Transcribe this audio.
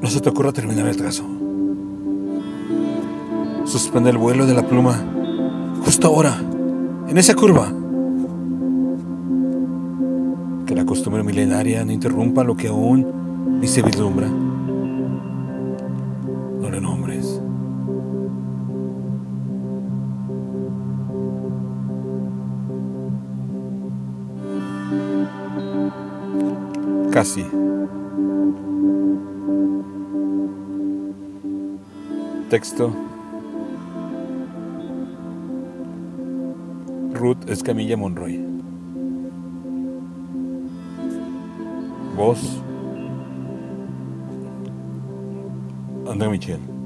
No se te ocurra terminar el trazo. Suspende el vuelo de la pluma justo ahora, en esa curva. Que la costumbre milenaria no interrumpa lo que aún ni se vislumbra. No le nombres. Casi. Texto. Ruth Escamilla Monroy. Voz. André Michel.